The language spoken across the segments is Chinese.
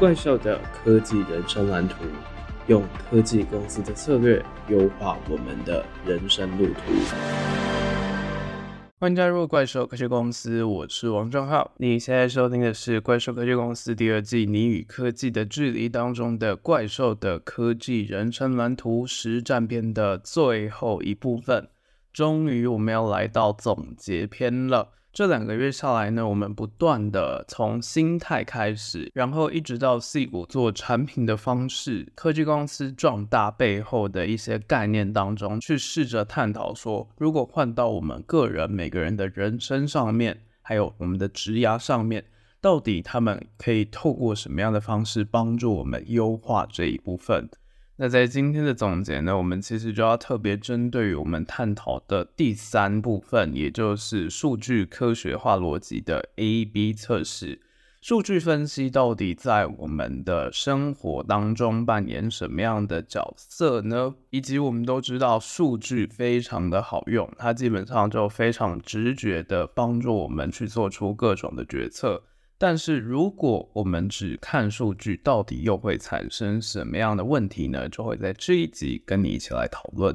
怪兽的科技人生蓝图，用科技公司的策略优化我们的人生路途。欢迎加入怪兽科技公司，我是王正浩。你现在收听的是怪兽科技公司第二季《你与科技的距离》当中的怪兽的科技人生蓝图实战篇的最后一部分。终于，我们要来到总结篇了。这两个月下来呢，我们不断的从心态开始，然后一直到矽谷做产品的方式，科技公司壮大背后的一些概念当中，去试着探讨说，如果换到我们个人每个人的人生上面，还有我们的职涯上面，到底他们可以透过什么样的方式帮助我们优化这一部分？那在今天的总结呢，我们其实就要特别针对于我们探讨的第三部分，也就是数据科学化逻辑的 A/B 测试。数据分析到底在我们的生活当中扮演什么样的角色呢？以及我们都知道数据非常的好用，它基本上就非常直觉的帮助我们去做出各种的决策。但是如果我们只看数据，到底又会产生什么样的问题呢？就会在这一集跟你一起来讨论。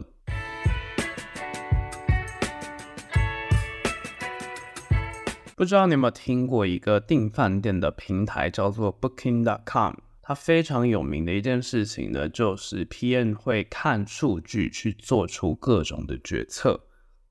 不知道你有没有听过一个订饭店的平台叫做 Booking.com？它非常有名的一件事情呢，就是 PM 会看数据去做出各种的决策。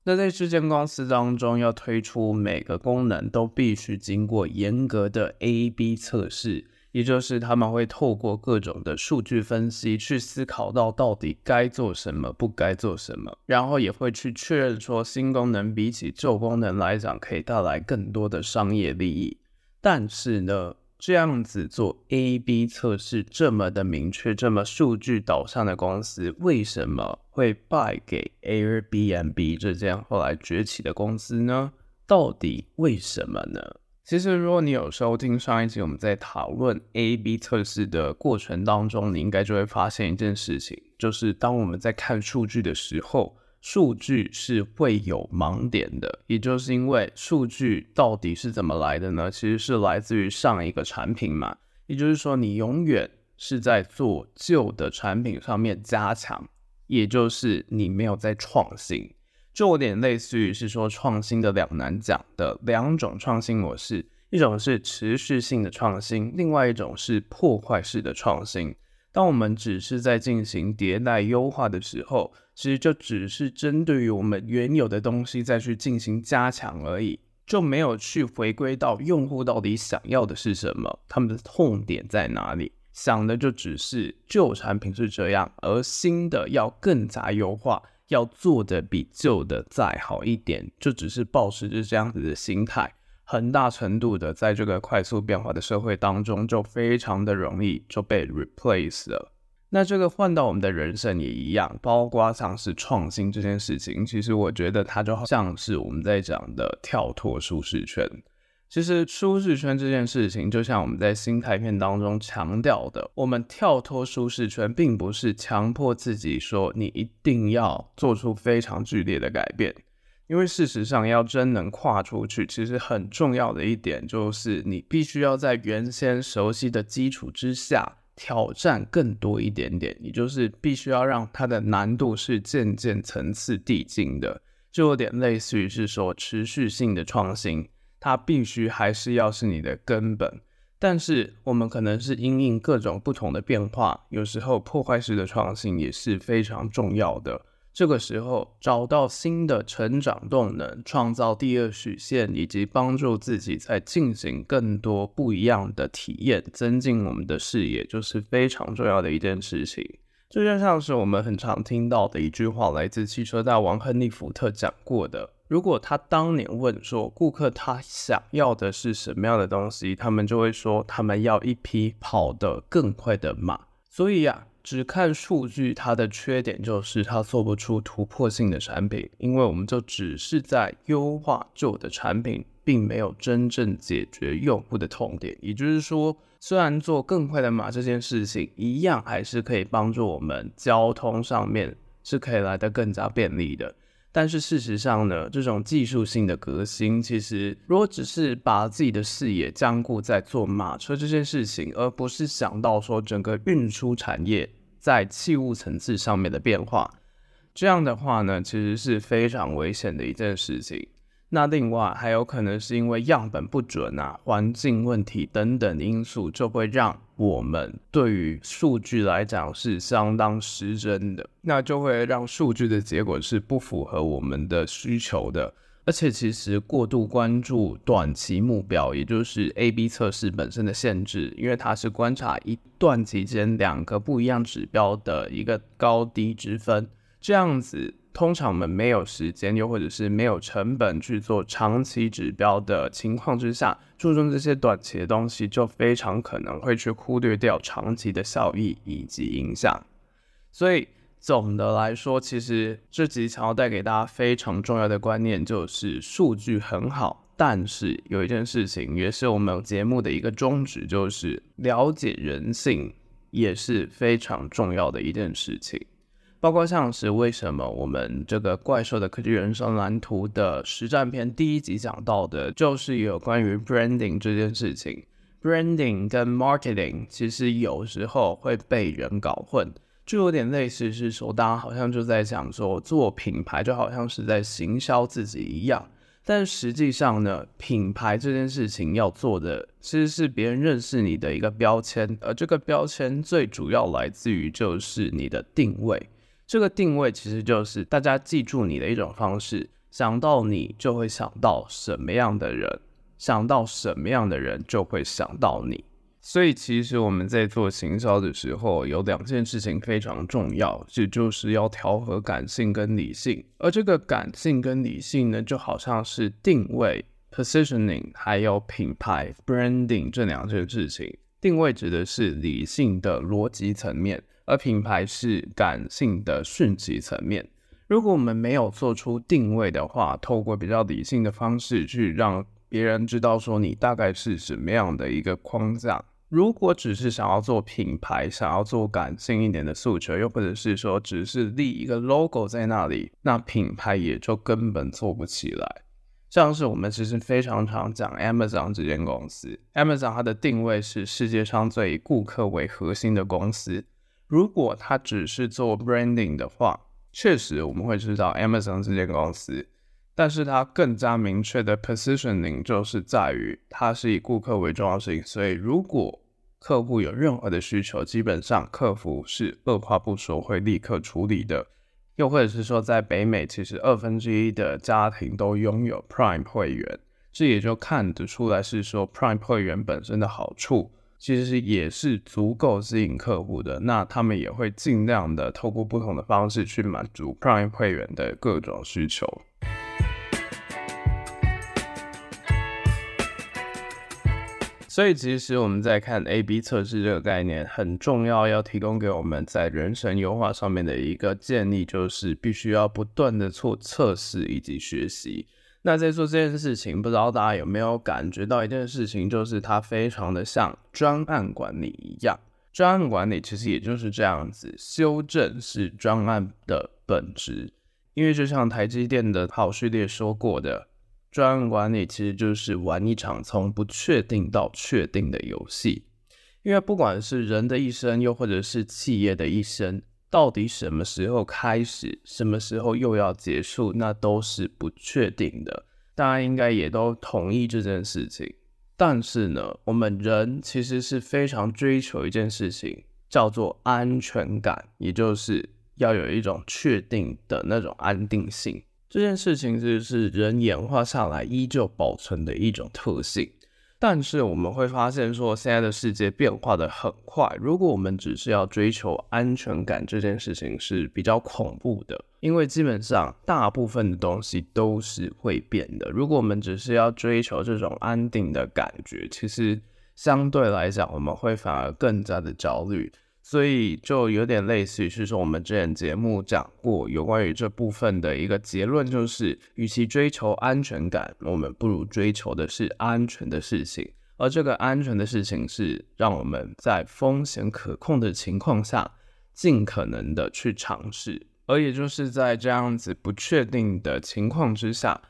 那在这间公司当中，要推出每个功能都必须经过严格的 A/B 测试，也就是他们会透过各种的数据分析去思考到到底该做什么，不该做什么，然后也会去确认说新功能比起旧功能来讲可以带来更多的商业利益。但是呢，这样子做 A/B 测试这么的明确，这么数据导向的公司，为什么会败给 Airbnb 这间后来崛起的公司呢？到底为什么呢？其实，如果你有收听上一集我们在讨论 A/B 测试的过程当中，你应该就会发现一件事情，就是当我们在看数据的时候。数据是会有盲点的，也就是因为数据到底是怎么来的呢？其实是来自于上一个产品嘛，也就是说你永远是在做旧的产品上面加强，也就是你没有在创新，就有点类似于是说创新的两难讲的两种创新模式，一种是持续性的创新，另外一种是破坏式的创新。当我们只是在进行迭代优化的时候，其实就只是针对于我们原有的东西再去进行加强而已，就没有去回归到用户到底想要的是什么，他们的痛点在哪里，想的就只是旧产品是这样，而新的要更加优化，要做的比旧的再好一点，就只是抱持着这样子的心态。很大程度的，在这个快速变化的社会当中，就非常的容易就被 replace 了。那这个换到我们的人生也一样，包括像是创新这件事情，其实我觉得它就好像是我们在讲的跳脱舒适圈。其实舒适圈这件事情，就像我们在心态片当中强调的，我们跳脱舒适圈，并不是强迫自己说你一定要做出非常剧烈的改变。因为事实上，要真能跨出去，其实很重要的一点就是，你必须要在原先熟悉的基础之下挑战更多一点点。也就是必须要让它的难度是渐渐层次递进的，就有点类似于是说持续性的创新，它必须还是要是你的根本。但是我们可能是因应各种不同的变化，有时候破坏式的创新也是非常重要的。这个时候找到新的成长动能，创造第二曲线，以及帮助自己在进行更多不一样的体验，增进我们的视野，就是非常重要的一件事情。这就像是我们很常听到的一句话，来自汽车大王亨利·福特讲过的：如果他当年问说顾客他想要的是什么样的东西，他们就会说他们要一匹跑得更快的马。所以呀。只看数据，它的缺点就是它做不出突破性的产品，因为我们就只是在优化旧的产品，并没有真正解决用户的痛点。也就是说，虽然做更快的马这件事情，一样还是可以帮助我们交通上面是可以来得更加便利的。但是事实上呢，这种技术性的革新，其实如果只是把自己的视野僵固在做马车这件事情，而不是想到说整个运输产业在器物层次上面的变化，这样的话呢，其实是非常危险的一件事情。那另外还有可能是因为样本不准啊、环境问题等等因素，就会让我们对于数据来讲是相当失真的，那就会让数据的结果是不符合我们的需求的。而且其实过度关注短期目标，也就是 A/B 测试本身的限制，因为它是观察一段期间两个不一样指标的一个高低之分，这样子。通常我们没有时间，又或者是没有成本去做长期指标的情况之下，注重这些短期的东西，就非常可能会去忽略掉长期的效益以及影响。所以总的来说，其实这集想要带给大家非常重要的观念，就是数据很好，但是有一件事情也是我们节目的一个宗旨，就是了解人性也是非常重要的一件事情。包括像是为什么我们这个怪兽的科技人生蓝图的实战篇第一集讲到的，就是有关于 branding 这件事情。branding 跟 marketing 其实有时候会被人搞混，就有点类似是说，大家好像就在讲说做品牌就好像是在行销自己一样，但实际上呢，品牌这件事情要做的其实是别人认识你的一个标签，而这个标签最主要来自于就是你的定位。这个定位其实就是大家记住你的一种方式，想到你就会想到什么样的人，想到什么样的人就会想到你。所以其实我们在做行销的时候，有两件事情非常重要，这就是要调和感性跟理性。而这个感性跟理性呢，就好像是定位 （positioning） 还有品牌 （branding） 这两件事情。定位指的是理性的逻辑层面。而品牌是感性的讯息层面。如果我们没有做出定位的话，透过比较理性的方式去让别人知道说你大概是什么样的一个框架。如果只是想要做品牌，想要做感性一点的诉求，又或者是说只是立一个 logo 在那里，那品牌也就根本做不起来。像是我们其实非常常讲 Amazon 这间公司，Amazon 它的定位是世界上最以顾客为核心的公司。如果它只是做 branding 的话，确实我们会知道 Amazon 这间公司，但是它更加明确的 positioning 就是在于它是以顾客为重要性，所以如果客户有任何的需求，基本上客服是二话不说会立刻处理的。又或者是说，在北美，其实二分之一的家庭都拥有 Prime 会员，这也就看得出来是说 Prime 会员本身的好处。其实也是足够吸引客户的，那他们也会尽量的透过不同的方式去满足 Prime 会员的各种需求。所以，其实我们在看 A/B 测试这个概念，很重要，要提供给我们在人生优化上面的一个建议，就是必须要不断的做测试以及学习。那在做这件事情，不知道大家有没有感觉到一件事情，就是它非常的像专案管理一样。专案管理其实也就是这样子，修正是专案的本质。因为就像台积电的郝旭烈说过的，专案管理其实就是玩一场从不确定到确定的游戏。因为不管是人的一生，又或者是企业的一生。到底什么时候开始，什么时候又要结束，那都是不确定的。大家应该也都同意这件事情。但是呢，我们人其实是非常追求一件事情，叫做安全感，也就是要有一种确定的那种安定性。这件事情其实是人演化下来依旧保存的一种特性。但是我们会发现，说现在的世界变化的很快。如果我们只是要追求安全感，这件事情是比较恐怖的，因为基本上大部分的东西都是会变的。如果我们只是要追求这种安定的感觉，其实相对来讲，我们会反而更加的焦虑。所以就有点类似于是说，我们之前节目讲过有关于这部分的一个结论，就是与其追求安全感，我们不如追求的是安全的事情。而这个安全的事情是让我们在风险可控的情况下，尽可能的去尝试，而也就是在这样子不确定的情况之下，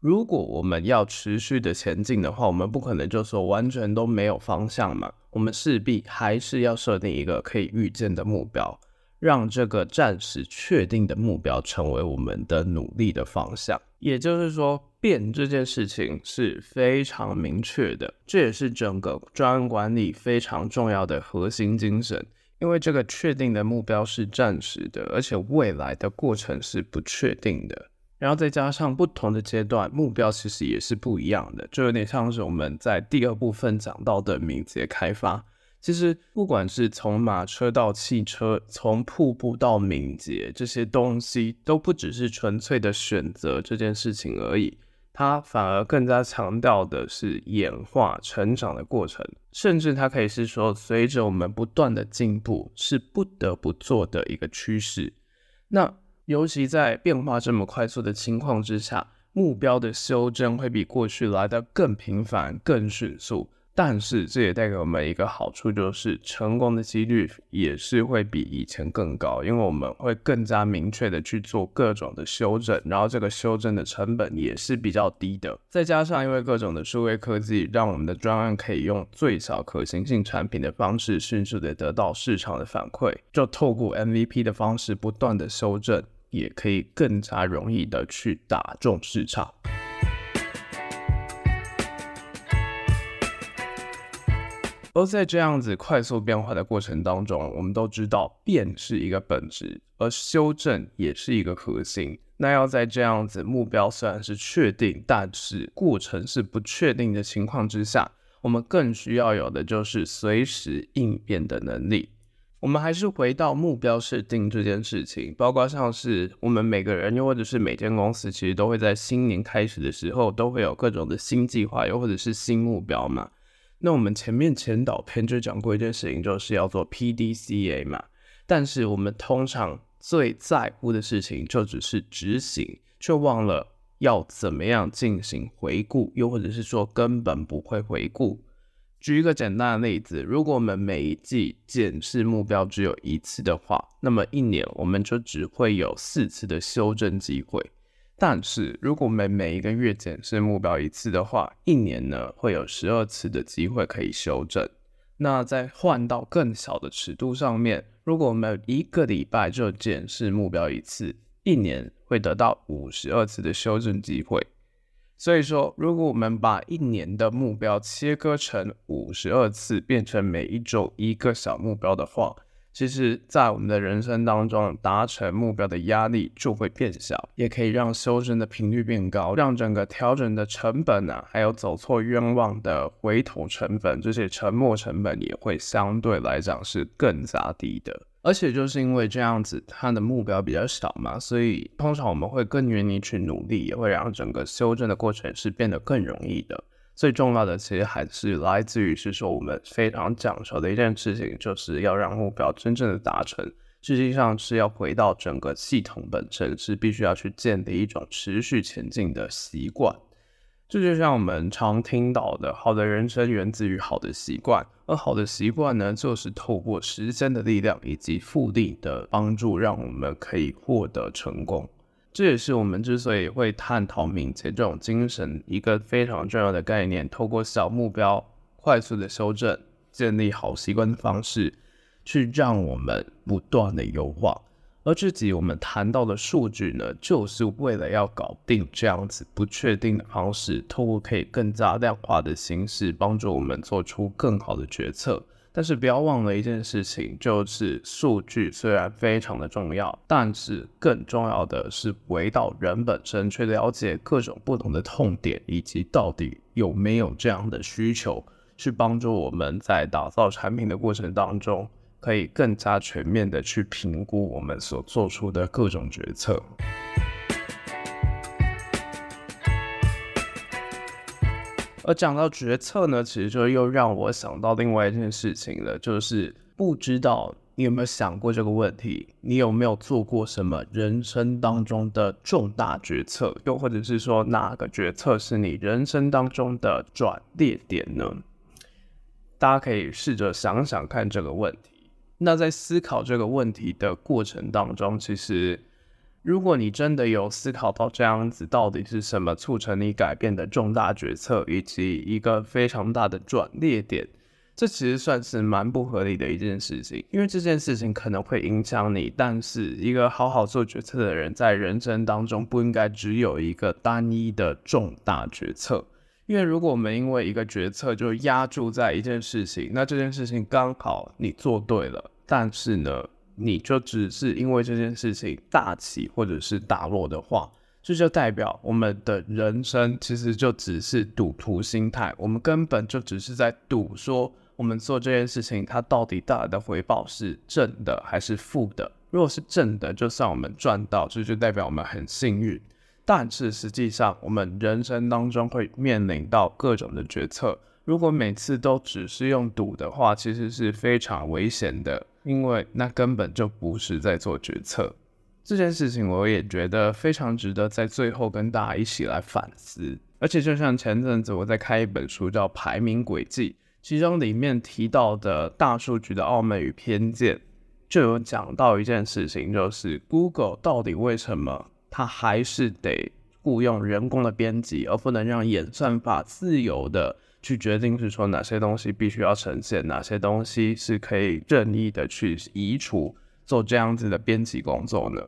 如果我们要持续的前进的话，我们不可能就说完全都没有方向嘛。我们势必还是要设定一个可以预见的目标，让这个暂时确定的目标成为我们的努力的方向。也就是说，变这件事情是非常明确的，这也是整个专案管理非常重要的核心精神。因为这个确定的目标是暂时的，而且未来的过程是不确定的。然后再加上不同的阶段，目标其实也是不一样的，就有点像是我们在第二部分讲到的敏捷开发。其实不管是从马车到汽车，从瀑布到敏捷，这些东西都不只是纯粹的选择这件事情而已，它反而更加强调的是演化成长的过程，甚至它可以是说，随着我们不断的进步，是不得不做的一个趋势。那尤其在变化这么快速的情况之下，目标的修正会比过去来得更频繁、更迅速。但是这也带给我们一个好处，就是成功的几率也是会比以前更高，因为我们会更加明确的去做各种的修正，然后这个修正的成本也是比较低的。再加上因为各种的数位科技，让我们的专案可以用最小可行性产品的方式，迅速的得到市场的反馈，就透过 MVP 的方式不断的修正。也可以更加容易的去打中市场。而在这样子快速变化的过程当中，我们都知道变是一个本质，而修正也是一个核心。那要在这样子目标虽然是确定，但是过程是不确定的情况之下，我们更需要有的就是随时应变的能力。我们还是回到目标设定这件事情，包括像是我们每个人，又或者是每间公司，其实都会在新年开始的时候，都会有各种的新计划，又或者是新目标嘛。那我们前面前导片就讲过一件事情，就是要做 PDCA 嘛。但是我们通常最在乎的事情，就只是执行，却忘了要怎么样进行回顾，又或者是说根本不会回顾。举一个简单的例子，如果我们每一季检视目标只有一次的话，那么一年我们就只会有四次的修正机会。但是如果我们每一个月检视目标一次的话，一年呢会有十二次的机会可以修正。那再换到更小的尺度上面，如果我们一个礼拜就检视目标一次，一年会得到五十二次的修正机会。所以说，如果我们把一年的目标切割成五十二次，变成每一周一个小目标的话，其实，在我们的人生当中，达成目标的压力就会变小，也可以让修正的频率变高，让整个调整的成本啊，还有走错冤枉的回头成本，这些沉没成本也会相对来讲是更加低的。而且就是因为这样子，它的目标比较小嘛，所以通常我们会更愿意去努力，也会让整个修正的过程是变得更容易的。最重要的其实还是来自于是说我们非常讲求的一件事情，就是要让目标真正的达成，实际上是要回到整个系统本身，是必须要去建立一种持续前进的习惯。这就像我们常听到的，好的人生源自于好的习惯，而好的习惯呢，就是透过时间的力量以及复利的帮助，让我们可以获得成功。这也是我们之所以会探讨敏捷这种精神一个非常重要的概念，透过小目标快速的修正，建立好习惯的方式，去让我们不断的优化。而这集我们谈到的数据呢，就是为了要搞定这样子不确定的方式，透过可以更加量化的形式，帮助我们做出更好的决策。但是不要忘了一件事情，就是数据虽然非常的重要，但是更重要的是回到人本身，去了解各种不同的痛点，以及到底有没有这样的需求，去帮助我们在打造产品的过程当中。可以更加全面的去评估我们所做出的各种决策。而讲到决策呢，其实就又让我想到另外一件事情了，就是不知道你有没有想过这个问题？你有没有做过什么人生当中的重大决策？又或者是说，哪个决策是你人生当中的转捩点呢？大家可以试着想想看这个问题。那在思考这个问题的过程当中，其实如果你真的有思考到这样子，到底是什么促成你改变的重大决策，以及一个非常大的转捩点，这其实算是蛮不合理的一件事情，因为这件事情可能会影响你。但是，一个好好做决策的人，在人生当中不应该只有一个单一的重大决策。因为如果我们因为一个决策就压住在一件事情，那这件事情刚好你做对了，但是呢，你就只是因为这件事情大起或者是大落的话，这就代表我们的人生其实就只是赌徒心态，我们根本就只是在赌说我们做这件事情它到底带来的回报是正的还是负的。如果是正的，就算我们赚到，这就代表我们很幸运。但是实际上，我们人生当中会面临到各种的决策。如果每次都只是用赌的话，其实是非常危险的，因为那根本就不是在做决策。这件事情我也觉得非常值得在最后跟大家一起来反思。而且就像前阵子我在开一本书叫《排名轨迹》，其中里面提到的大数据的傲慢与偏见，就有讲到一件事情，就是 Google 到底为什么？它还是得雇佣人工的编辑，而不能让演算法自由的去决定，是说哪些东西必须要呈现，哪些东西是可以任意的去移除，做这样子的编辑工作呢？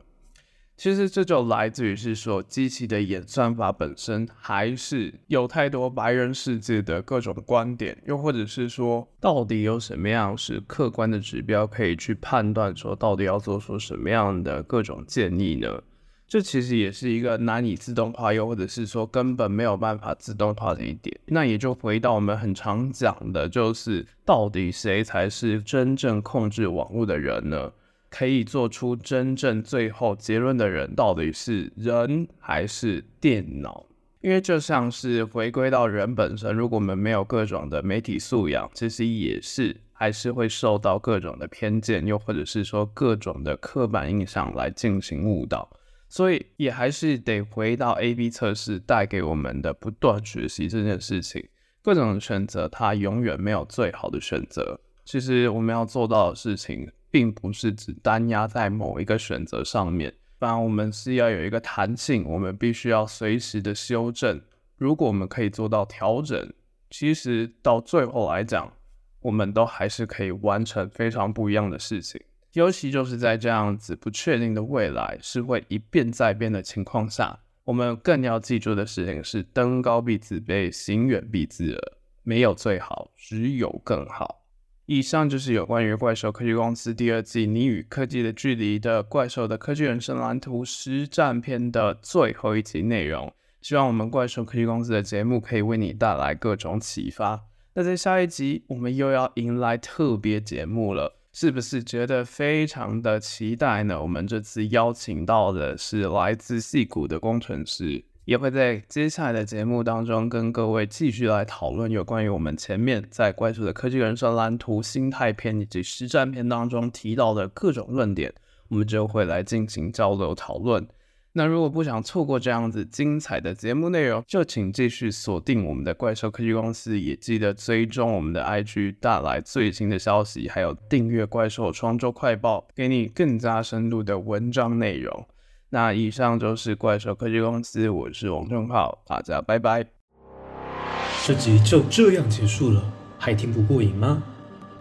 其实这就来自于是说，机器的演算法本身还是有太多白人世界的各种观点，又或者是说，到底有什么样是客观的指标可以去判断说，到底要做出什么样的各种建议呢？这其实也是一个难以自动化，又或者是说根本没有办法自动化的一点。那也就回到我们很常讲的，就是到底谁才是真正控制网络的人呢？可以做出真正最后结论的人，到底是人还是电脑？因为就像是回归到人本身，如果我们没有各种的媒体素养，其实也是还是会受到各种的偏见，又或者是说各种的刻板印象来进行误导。所以也还是得回到 A/B 测试带给我们的不断学习这件事情。各种选择，它永远没有最好的选择。其实我们要做到的事情，并不是只单压在某一个选择上面，反而我们是要有一个弹性，我们必须要随时的修正。如果我们可以做到调整，其实到最后来讲，我们都还是可以完成非常不一样的事情。尤其就是在这样子不确定的未来是会一变再变的情况下，我们更要记住的事情是：登高必自卑，行远必自耳。没有最好，只有更好。以上就是有关于怪兽科技公司第二季《你与科技的距离》的怪兽的科技人生蓝图实战篇的最后一集内容。希望我们怪兽科技公司的节目可以为你带来各种启发。那在下一集，我们又要迎来特别节目了。是不是觉得非常的期待呢？我们这次邀请到的是来自戏谷的工程师，也会在接下来的节目当中跟各位继续来讨论有关于我们前面在怪兽的科技人生蓝图心态篇以及实战篇当中提到的各种论点，我们就会来进行交流讨论。那如果不想错过这样子精彩的节目内容，就请继续锁定我们的怪兽科技公司，也记得追踪我们的 IG，带来最新的消息，还有订阅怪兽双周快报，给你更加深入的文章内容。那以上就是怪兽科技公司，我是王正浩，大家拜拜。这集就这样结束了，还听不过瘾吗？